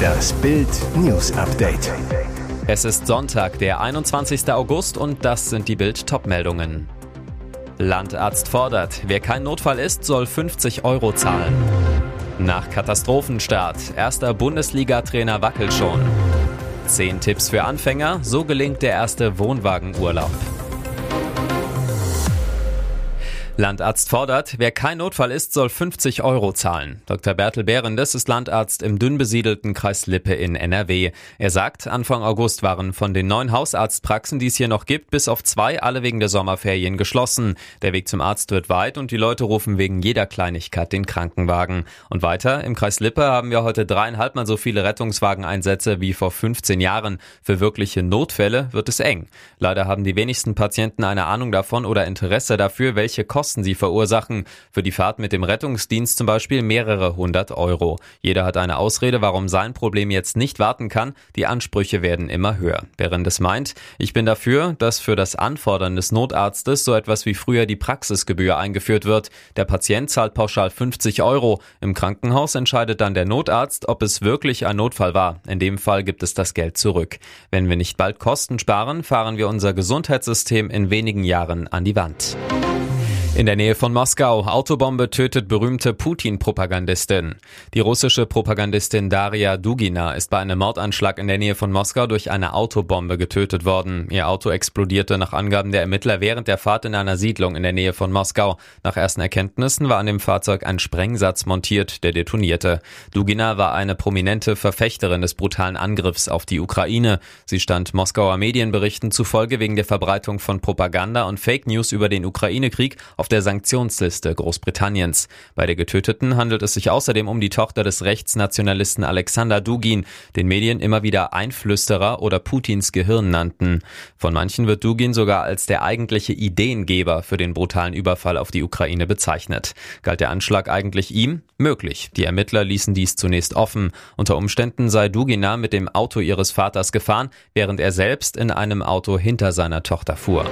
Das Bild News Update. Es ist Sonntag, der 21. August und das sind die Bild Topmeldungen. Landarzt fordert, wer kein Notfall ist, soll 50 Euro zahlen. Nach Katastrophenstart, erster Bundesliga-Trainer wackelt schon. 10 Tipps für Anfänger, so gelingt der erste Wohnwagenurlaub. Landarzt fordert, wer kein Notfall ist, soll 50 Euro zahlen. Dr. Bertel Behrendes ist Landarzt im dünn besiedelten Kreis Lippe in NRW. Er sagt, Anfang August waren von den neun Hausarztpraxen, die es hier noch gibt, bis auf zwei alle wegen der Sommerferien geschlossen. Der Weg zum Arzt wird weit und die Leute rufen wegen jeder Kleinigkeit den Krankenwagen. Und weiter, im Kreis Lippe haben wir heute dreieinhalb mal so viele Rettungswageneinsätze wie vor 15 Jahren. Für wirkliche Notfälle wird es eng. Leider haben die wenigsten Patienten eine Ahnung davon oder Interesse dafür, welche Kosten Kosten sie verursachen. Für die Fahrt mit dem Rettungsdienst zum Beispiel mehrere hundert Euro. Jeder hat eine Ausrede, warum sein Problem jetzt nicht warten kann. Die Ansprüche werden immer höher. Während es meint, ich bin dafür, dass für das Anfordern des Notarztes so etwas wie früher die Praxisgebühr eingeführt wird. Der Patient zahlt pauschal 50 Euro. Im Krankenhaus entscheidet dann der Notarzt, ob es wirklich ein Notfall war. In dem Fall gibt es das Geld zurück. Wenn wir nicht bald Kosten sparen, fahren wir unser Gesundheitssystem in wenigen Jahren an die Wand. In der Nähe von Moskau. Autobombe tötet berühmte Putin-Propagandistin. Die russische Propagandistin Daria Dugina ist bei einem Mordanschlag in der Nähe von Moskau durch eine Autobombe getötet worden. Ihr Auto explodierte nach Angaben der Ermittler während der Fahrt in einer Siedlung in der Nähe von Moskau. Nach ersten Erkenntnissen war an dem Fahrzeug ein Sprengsatz montiert, der detonierte. Dugina war eine prominente Verfechterin des brutalen Angriffs auf die Ukraine. Sie stand Moskauer Medienberichten zufolge wegen der Verbreitung von Propaganda und Fake News über den Ukraine-Krieg auf der Sanktionsliste Großbritanniens. Bei der Getöteten handelt es sich außerdem um die Tochter des Rechtsnationalisten Alexander Dugin, den Medien immer wieder Einflüsterer oder Putins Gehirn nannten. Von manchen wird Dugin sogar als der eigentliche Ideengeber für den brutalen Überfall auf die Ukraine bezeichnet. Galt der Anschlag eigentlich ihm? Möglich. Die Ermittler ließen dies zunächst offen. Unter Umständen sei Dugina mit dem Auto ihres Vaters gefahren, während er selbst in einem Auto hinter seiner Tochter fuhr.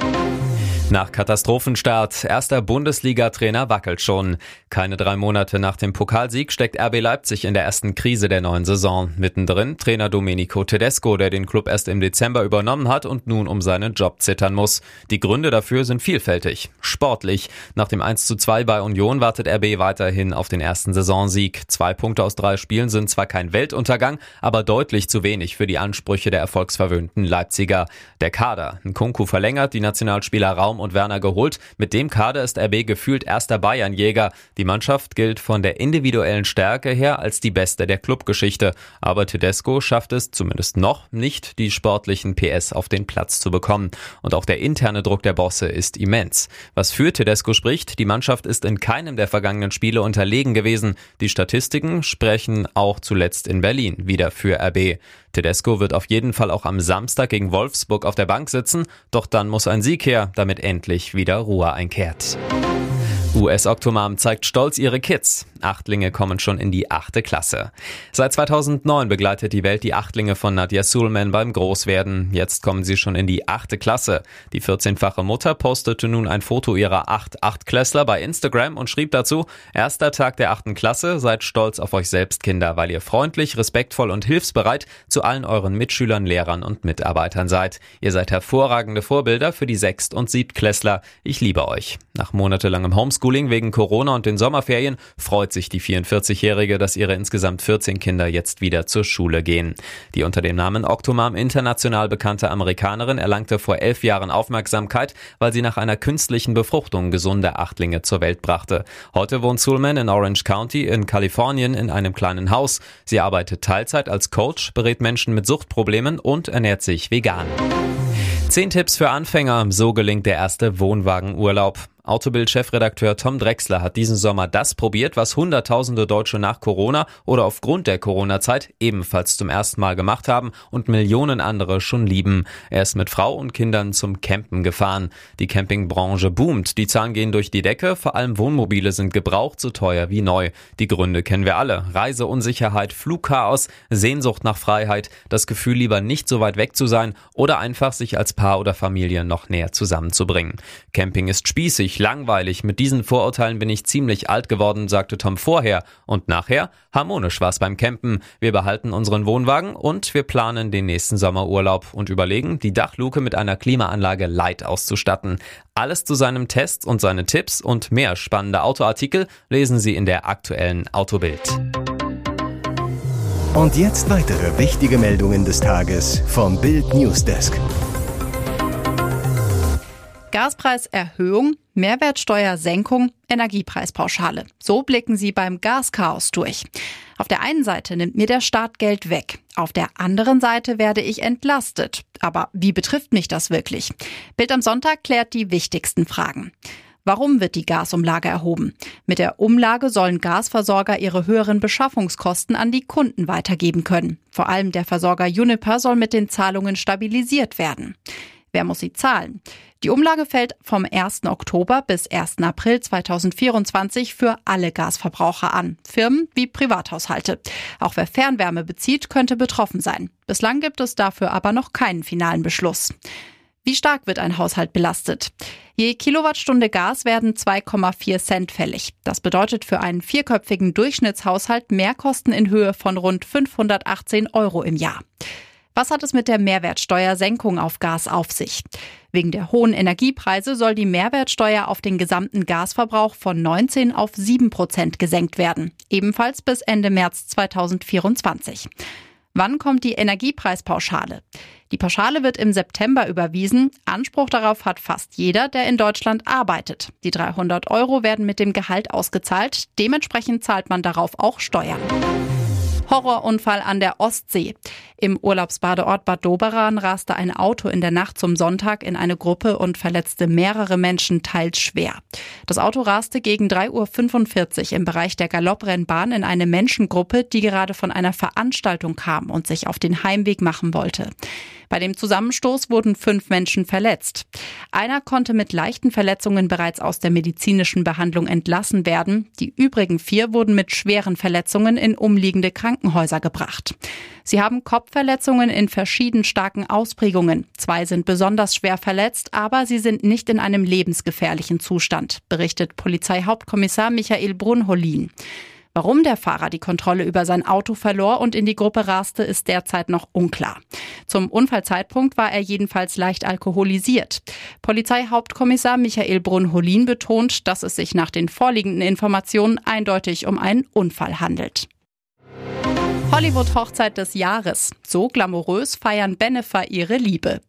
Nach Katastrophenstart, erster Bundesliga-Trainer wackelt schon. Keine drei Monate nach dem Pokalsieg steckt RB Leipzig in der ersten Krise der neuen Saison. Mittendrin Trainer Domenico Tedesco, der den Club erst im Dezember übernommen hat und nun um seinen Job zittern muss. Die Gründe dafür sind vielfältig. Sportlich. Nach dem 1 zu 2 bei Union wartet RB weiterhin auf den ersten Saisonsieg. Zwei Punkte aus drei Spielen sind zwar kein Weltuntergang, aber deutlich zu wenig für die Ansprüche der erfolgsverwöhnten Leipziger. Der Kader. Nkunku verlängert, die Nationalspieler Raum Und Werner geholt. Mit dem Kader ist RB gefühlt erster Bayernjäger. Die Mannschaft gilt von der individuellen Stärke her als die beste der Clubgeschichte. Aber Tedesco schafft es zumindest noch nicht, die sportlichen PS auf den Platz zu bekommen. Und auch der interne Druck der Bosse ist immens. Was für Tedesco spricht, die Mannschaft ist in keinem der vergangenen Spiele unterlegen gewesen. Die Statistiken sprechen auch zuletzt in Berlin wieder für RB. Tedesco wird auf jeden Fall auch am Samstag gegen Wolfsburg auf der Bank sitzen, doch dann muss ein Sieg her, damit endlich wieder Ruhe einkehrt. US-Oktomam zeigt stolz ihre Kids. Achtlinge kommen schon in die achte Klasse. Seit 2009 begleitet die Welt die Achtlinge von Nadia Sulman beim Großwerden. Jetzt kommen sie schon in die achte Klasse. Die 14-fache Mutter postete nun ein Foto ihrer acht Achtklässler bei Instagram und schrieb dazu, erster Tag der achten Klasse, seid stolz auf euch selbst, Kinder, weil ihr freundlich, respektvoll und hilfsbereit zu allen euren Mitschülern, Lehrern und Mitarbeitern seid. Ihr seid hervorragende Vorbilder für die Sechst- und Siebtklässler. Ich liebe euch. Nach monatelangem Homeschooling wegen Corona und den Sommerferien freut freut sich die 44-Jährige, dass ihre insgesamt 14 Kinder jetzt wieder zur Schule gehen. Die unter dem Namen Octomam international bekannte Amerikanerin erlangte vor elf Jahren Aufmerksamkeit, weil sie nach einer künstlichen Befruchtung gesunde Achtlinge zur Welt brachte. Heute wohnt Sulman in Orange County in Kalifornien in einem kleinen Haus. Sie arbeitet Teilzeit als Coach, berät Menschen mit Suchtproblemen und ernährt sich vegan. Zehn Tipps für Anfänger, so gelingt der erste Wohnwagenurlaub. Autobild-Chefredakteur Tom Drexler hat diesen Sommer das probiert, was Hunderttausende Deutsche nach Corona oder aufgrund der Corona-Zeit ebenfalls zum ersten Mal gemacht haben und Millionen andere schon lieben. Er ist mit Frau und Kindern zum Campen gefahren. Die Campingbranche boomt, die Zahlen gehen durch die Decke, vor allem Wohnmobile sind gebraucht so teuer wie neu. Die Gründe kennen wir alle. Reiseunsicherheit, Flugchaos, Sehnsucht nach Freiheit, das Gefühl lieber nicht so weit weg zu sein oder einfach sich als Paar oder Familie noch näher zusammenzubringen. Camping ist spießig, langweilig. Mit diesen Vorurteilen bin ich ziemlich alt geworden, sagte Tom vorher. Und nachher? Harmonisch war's beim Campen. Wir behalten unseren Wohnwagen und wir planen den nächsten Sommerurlaub und überlegen, die Dachluke mit einer Klimaanlage Light auszustatten. Alles zu seinem Test und seine Tipps und mehr spannende Autoartikel lesen Sie in der aktuellen Autobild. Und jetzt weitere wichtige Meldungen des Tages vom Bild Newsdesk. Gaspreiserhöhung, Mehrwertsteuersenkung, Energiepreispauschale. So blicken sie beim Gaschaos durch. Auf der einen Seite nimmt mir der Staat Geld weg. Auf der anderen Seite werde ich entlastet. Aber wie betrifft mich das wirklich? Bild am Sonntag klärt die wichtigsten Fragen. Warum wird die Gasumlage erhoben? Mit der Umlage sollen Gasversorger ihre höheren Beschaffungskosten an die Kunden weitergeben können. Vor allem der Versorger Juniper soll mit den Zahlungen stabilisiert werden. Wer muss sie zahlen? Die Umlage fällt vom 1. Oktober bis 1. April 2024 für alle Gasverbraucher an, Firmen wie Privathaushalte. Auch wer Fernwärme bezieht, könnte betroffen sein. Bislang gibt es dafür aber noch keinen finalen Beschluss. Wie stark wird ein Haushalt belastet? Je Kilowattstunde Gas werden 2,4 Cent fällig. Das bedeutet für einen vierköpfigen Durchschnittshaushalt Mehrkosten in Höhe von rund 518 Euro im Jahr. Was hat es mit der Mehrwertsteuersenkung auf Gas auf sich? Wegen der hohen Energiepreise soll die Mehrwertsteuer auf den gesamten Gasverbrauch von 19 auf 7 Prozent gesenkt werden, ebenfalls bis Ende März 2024. Wann kommt die Energiepreispauschale? Die Pauschale wird im September überwiesen. Anspruch darauf hat fast jeder, der in Deutschland arbeitet. Die 300 Euro werden mit dem Gehalt ausgezahlt. Dementsprechend zahlt man darauf auch Steuern. Horrorunfall an der Ostsee. Im Urlaubsbadeort Bad Doberan raste ein Auto in der Nacht zum Sonntag in eine Gruppe und verletzte mehrere Menschen teils schwer. Das Auto raste gegen 3.45 Uhr im Bereich der Galopprennbahn in eine Menschengruppe, die gerade von einer Veranstaltung kam und sich auf den Heimweg machen wollte. Bei dem Zusammenstoß wurden fünf Menschen verletzt. Einer konnte mit leichten Verletzungen bereits aus der medizinischen Behandlung entlassen werden. Die übrigen vier wurden mit schweren Verletzungen in umliegende Krankenhäuser gebracht. Sie haben Kopfverletzungen in verschieden starken Ausprägungen. Zwei sind besonders schwer verletzt, aber sie sind nicht in einem lebensgefährlichen Zustand, berichtet Polizeihauptkommissar Michael Brunholin. Warum der Fahrer die Kontrolle über sein Auto verlor und in die Gruppe raste, ist derzeit noch unklar. Zum Unfallzeitpunkt war er jedenfalls leicht alkoholisiert. Polizeihauptkommissar Michael Brunn-Holin betont, dass es sich nach den vorliegenden Informationen eindeutig um einen Unfall handelt. Hollywood-Hochzeit des Jahres. So glamourös feiern Bennifer ihre Liebe.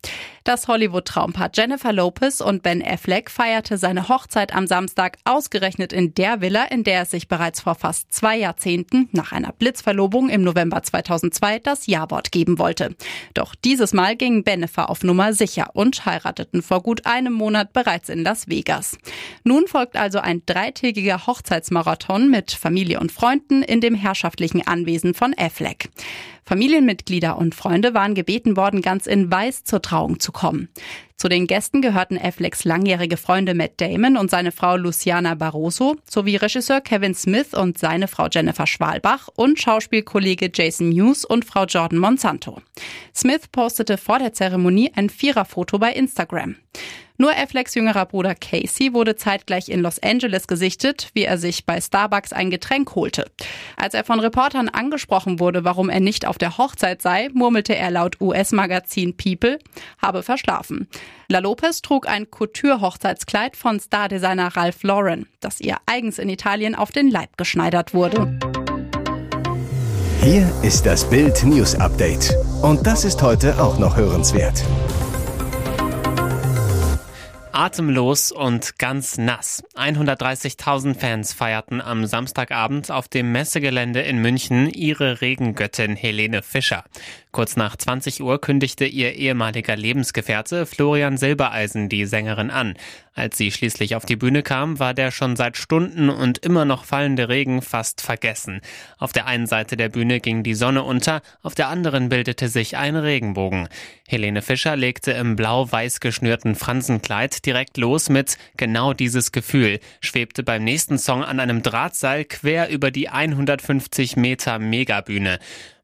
Das Hollywood-Traumpaar Jennifer Lopez und Ben Affleck feierte seine Hochzeit am Samstag ausgerechnet in der Villa, in der es sich bereits vor fast zwei Jahrzehnten nach einer Blitzverlobung im November 2002 das Ja-Wort geben wollte. Doch dieses Mal gingen Bennifer auf Nummer sicher und heirateten vor gut einem Monat bereits in Las Vegas. Nun folgt also ein dreitägiger Hochzeitsmarathon mit Familie und Freunden in dem herrschaftlichen Anwesen von Affleck. Familienmitglieder und Freunde waren gebeten worden, ganz in Weiß zur Trauung zu kommen. Zu den Gästen gehörten Afflecks langjährige Freunde Matt Damon und seine Frau Luciana Barroso sowie Regisseur Kevin Smith und seine Frau Jennifer Schwalbach und Schauspielkollege Jason Mewes und Frau Jordan Monsanto. Smith postete vor der Zeremonie ein Viererfoto bei Instagram. Nur Afflecks jüngerer Bruder Casey wurde zeitgleich in Los Angeles gesichtet, wie er sich bei Starbucks ein Getränk holte. Als er von Reportern angesprochen wurde, warum er nicht auf der Hochzeit sei, murmelte er laut US-Magazin People, habe verschlafen. La Lopez trug ein Couture-Hochzeitskleid von Stardesigner Ralph Lauren, das ihr eigens in Italien auf den Leib geschneidert wurde. Hier ist das Bild News Update. Und das ist heute auch noch hörenswert. Atemlos und ganz nass. 130.000 Fans feierten am Samstagabend auf dem Messegelände in München ihre Regengöttin Helene Fischer. Kurz nach 20 Uhr kündigte ihr ehemaliger Lebensgefährte Florian Silbereisen die Sängerin an. Als sie schließlich auf die Bühne kam, war der schon seit Stunden und immer noch fallende Regen fast vergessen. Auf der einen Seite der Bühne ging die Sonne unter, auf der anderen bildete sich ein Regenbogen. Helene Fischer legte im blau-weiß geschnürten Fransenkleid direkt los mit genau dieses Gefühl, schwebte beim nächsten Song an einem Drahtseil quer über die 150 Meter Megabühne.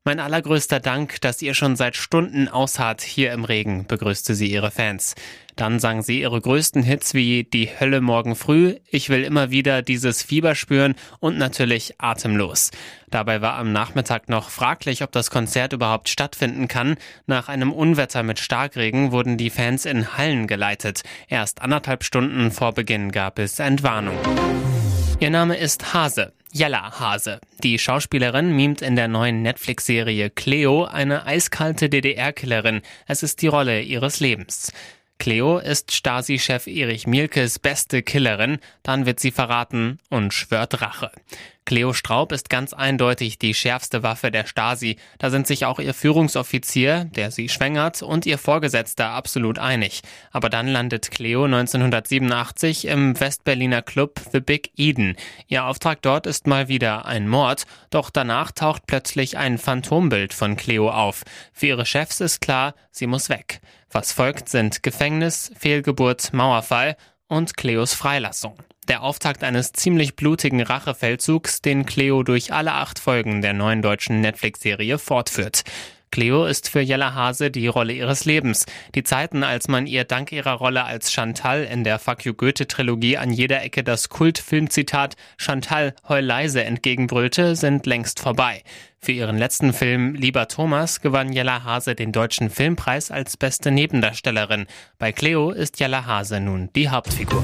Mein allergrößter Dank, dass ihr schon seit Stunden ausharrt hier im Regen, begrüßte sie ihre Fans. Dann sang sie ihre größten Hits wie Die Hölle morgen früh, Ich will immer wieder dieses Fieber spüren und natürlich Atemlos. Dabei war am Nachmittag noch fraglich, ob das Konzert überhaupt stattfinden kann. Nach einem Unwetter mit Starkregen wurden die Fans in Hallen geleitet. Erst anderthalb Stunden vor Beginn gab es Entwarnung. Ihr Name ist Hase. Jella Hase. Die Schauspielerin mimt in der neuen Netflix-Serie Cleo eine eiskalte DDR-Killerin. Es ist die Rolle ihres Lebens. Cleo ist Stasi-Chef Erich Mielkes beste Killerin, dann wird sie verraten und schwört Rache. Cleo Straub ist ganz eindeutig die schärfste Waffe der Stasi. Da sind sich auch ihr Führungsoffizier, der sie schwängert, und ihr Vorgesetzter absolut einig. Aber dann landet Cleo 1987 im Westberliner Club The Big Eden. Ihr Auftrag dort ist mal wieder ein Mord, doch danach taucht plötzlich ein Phantombild von Cleo auf. Für ihre Chefs ist klar, sie muss weg. Was folgt sind Gefängnis, Fehlgeburt, Mauerfall und Cleos Freilassung. Der Auftakt eines ziemlich blutigen Rachefeldzugs, den Cleo durch alle acht Folgen der neuen deutschen Netflix-Serie fortführt. Cleo ist für Jella Hase die Rolle ihres Lebens. Die Zeiten, als man ihr dank ihrer Rolle als Chantal in der Fuck You Goethe Trilogie an jeder Ecke das Kultfilmzitat Chantal heul leise entgegenbrüllte, sind längst vorbei. Für ihren letzten Film Lieber Thomas gewann Jella Hase den deutschen Filmpreis als beste Nebendarstellerin. Bei Cleo ist Jella Hase nun die Hauptfigur.